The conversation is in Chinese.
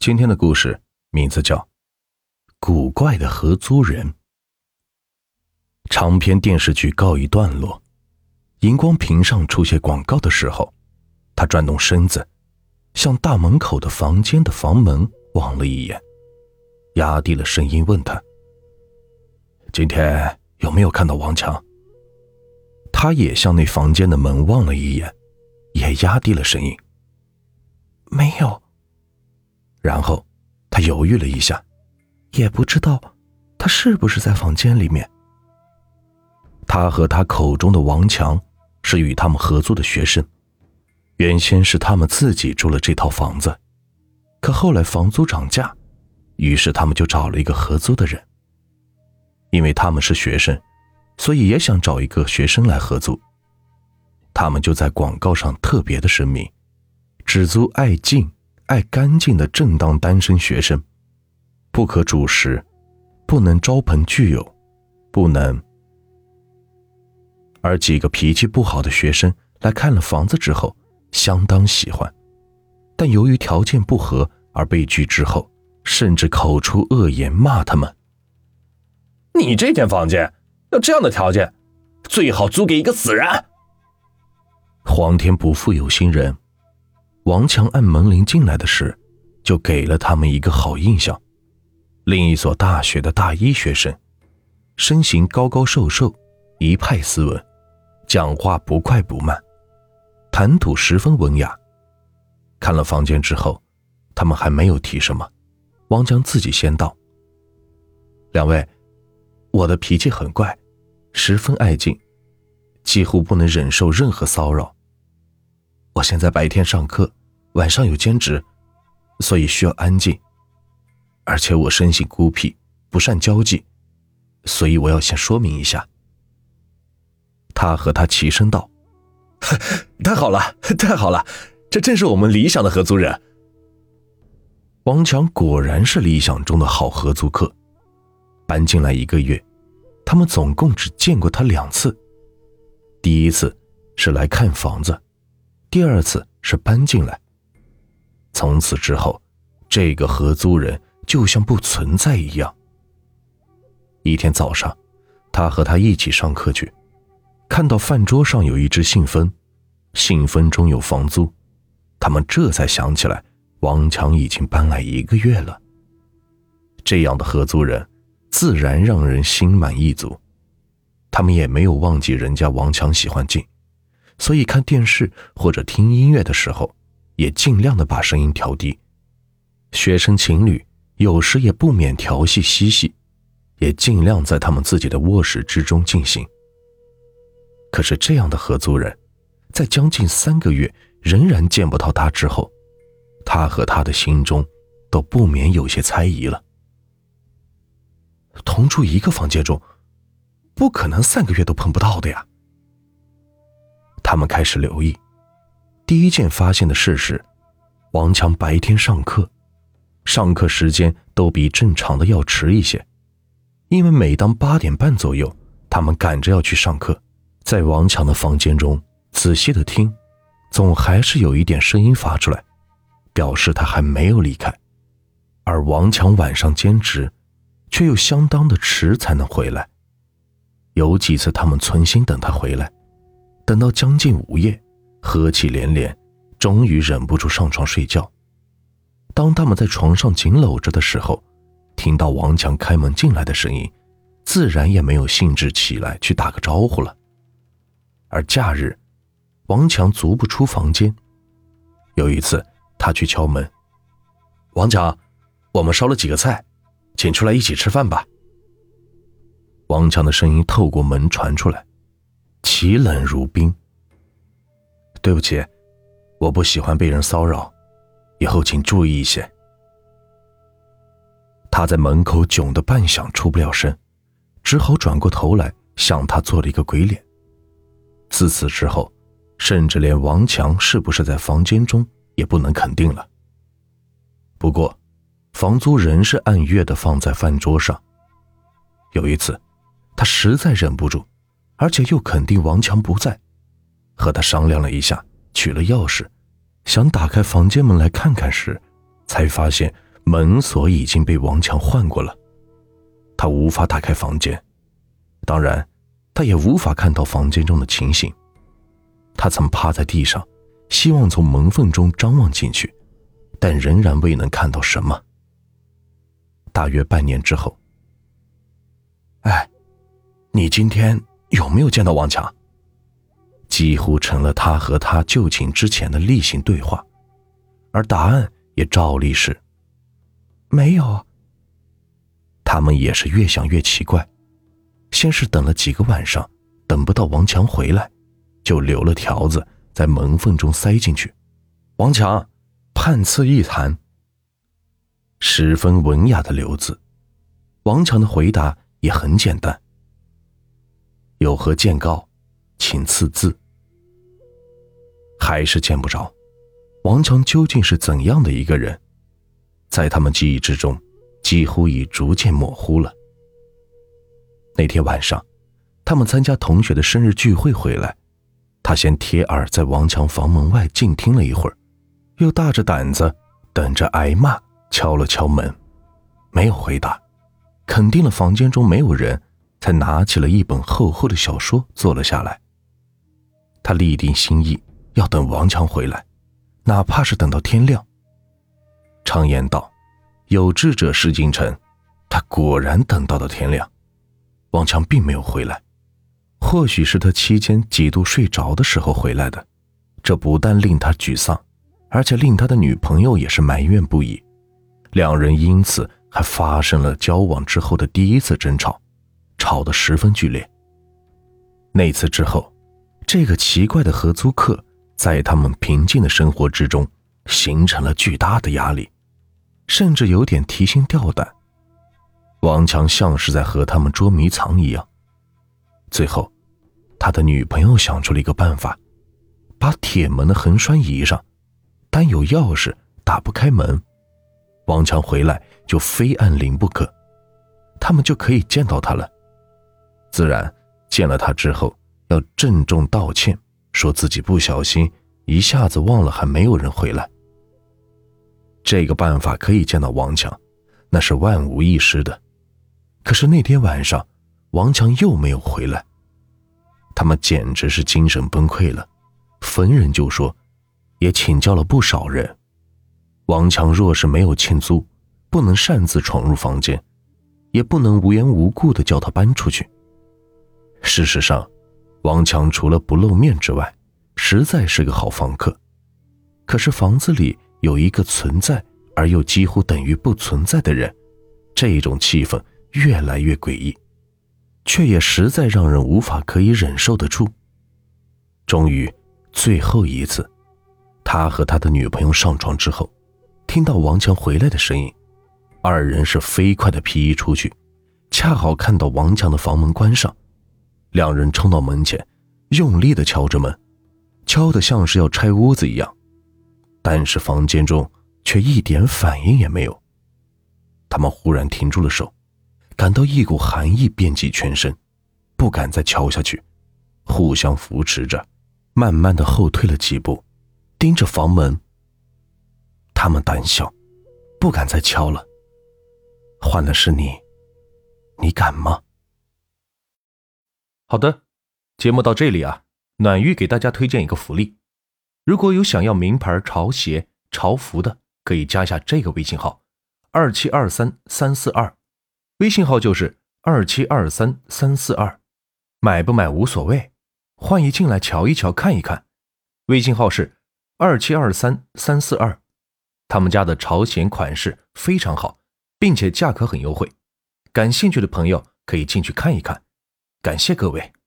今天的故事名字叫《古怪的合租人》。长篇电视剧告一段落，荧光屏上出现广告的时候，他转动身子，向大门口的房间的房门望了一眼，压低了声音问他：“今天有没有看到王强？”他也向那房间的门望了一眼，也压低了声音：“没有。”然后，他犹豫了一下，也不知道他是不是在房间里面。他和他口中的王强是与他们合租的学生，原先是他们自己住了这套房子，可后来房租涨价，于是他们就找了一个合租的人。因为他们是学生，所以也想找一个学生来合租。他们就在广告上特别的声明，只租爱静。爱干净的正当单身学生，不可主食，不能招朋聚友，不能。而几个脾气不好的学生来看了房子之后，相当喜欢，但由于条件不合而被拒之后，甚至口出恶言骂他们：“你这间房间要这样的条件，最好租给一个死人。”皇天不负有心人。王强按门铃进来的时，就给了他们一个好印象。另一所大学的大一学生，身形高高瘦瘦，一派斯文，讲话不快不慢，谈吐十分文雅。看了房间之后，他们还没有提什么，王强自己先道：“两位，我的脾气很怪，十分爱静，几乎不能忍受任何骚扰。我现在白天上课。”晚上有兼职，所以需要安静。而且我生性孤僻，不善交际，所以我要先说明一下。他和他齐声道：“ 太好了，太好了，这正是我们理想的合租人。”王强果然是理想中的好合租客。搬进来一个月，他们总共只见过他两次。第一次是来看房子，第二次是搬进来。从此之后，这个合租人就像不存在一样。一天早上，他和他一起上课去，看到饭桌上有一只信封，信封中有房租，他们这才想起来，王强已经搬来一个月了。这样的合租人，自然让人心满意足。他们也没有忘记人家王强喜欢静，所以看电视或者听音乐的时候。也尽量的把声音调低，学生情侣有时也不免调戏嬉戏，也尽量在他们自己的卧室之中进行。可是这样的合租人，在将近三个月仍然见不到他之后，他和他的心中都不免有些猜疑了。同住一个房间中，不可能三个月都碰不到的呀。他们开始留意。第一件发现的事是，王强白天上课，上课时间都比正常的要迟一些，因为每当八点半左右，他们赶着要去上课，在王强的房间中仔细的听，总还是有一点声音发出来，表示他还没有离开。而王强晚上兼职，却又相当的迟才能回来，有几次他们存心等他回来，等到将近午夜。呵气连连，终于忍不住上床睡觉。当他们在床上紧搂着的时候，听到王强开门进来的声音，自然也没有兴致起来去打个招呼了。而假日，王强足不出房间。有一次，他去敲门：“王强，我们烧了几个菜，请出来一起吃饭吧。”王强的声音透过门传出来，奇冷如冰。对不起，我不喜欢被人骚扰，以后请注意一些。他在门口囧得半晌出不了声，只好转过头来向他做了一个鬼脸。自此之后，甚至连王强是不是在房间中也不能肯定了。不过，房租仍是按月的放在饭桌上。有一次，他实在忍不住，而且又肯定王强不在。和他商量了一下，取了钥匙，想打开房间门来看看时，才发现门锁已经被王强换过了，他无法打开房间，当然，他也无法看到房间中的情形。他曾趴在地上，希望从门缝中张望进去，但仍然未能看到什么。大约半年之后，哎，你今天有没有见到王强？几乎成了他和他就寝之前的例行对话，而答案也照例是：没有。他们也是越想越奇怪，先是等了几个晚上，等不到王强回来，就留了条子在门缝中塞进去。王强，判次一谈。十分文雅的留字。王强的回答也很简单：有何见告，请赐字。还是见不着，王强究竟是怎样的一个人，在他们记忆之中，几乎已逐渐模糊了。那天晚上，他们参加同学的生日聚会回来，他先贴耳在王强房门外静听了一会儿，又大着胆子等着挨骂，敲了敲门，没有回答，肯定了房间中没有人，才拿起了一本厚厚的小说坐了下来。他立定心意。要等王强回来，哪怕是等到天亮。常言道：“有志者事竟成。”他果然等到了天亮，王强并没有回来。或许是他期间几度睡着的时候回来的，这不但令他沮丧，而且令他的女朋友也是埋怨不已。两人因此还发生了交往之后的第一次争吵，吵得十分剧烈。那次之后，这个奇怪的合租客。在他们平静的生活之中，形成了巨大的压力，甚至有点提心吊胆。王强像是在和他们捉迷藏一样。最后，他的女朋友想出了一个办法，把铁门的横栓移上，但有钥匙打不开门。王强回来就非按铃不可，他们就可以见到他了。自然，见了他之后要郑重道歉。说自己不小心，一下子忘了还没有人回来。这个办法可以见到王强，那是万无一失的。可是那天晚上，王强又没有回来，他们简直是精神崩溃了。逢人就说，也请教了不少人。王强若是没有欠租，不能擅自闯入房间，也不能无缘无故的叫他搬出去。事实上。王强除了不露面之外，实在是个好房客。可是房子里有一个存在而又几乎等于不存在的人，这种气氛越来越诡异，却也实在让人无法可以忍受得住。终于，最后一次，他和他的女朋友上床之后，听到王强回来的声音，二人是飞快的皮衣出去，恰好看到王强的房门关上。两人冲到门前，用力的敲着门，敲得像是要拆屋子一样，但是房间中却一点反应也没有。他们忽然停住了手，感到一股寒意遍及全身，不敢再敲下去，互相扶持着，慢慢的后退了几步，盯着房门。他们胆小，不敢再敲了。换的是你，你敢吗？好的，节目到这里啊，暖玉给大家推荐一个福利，如果有想要名牌潮鞋、潮服的，可以加一下这个微信号：二七二三三四二，微信号就是二七二三三四二，买不买无所谓，欢迎进来瞧一瞧、看一看。微信号是二七二三三四二，他们家的潮鞋款式非常好，并且价格很优惠，感兴趣的朋友可以进去看一看。感谢各位。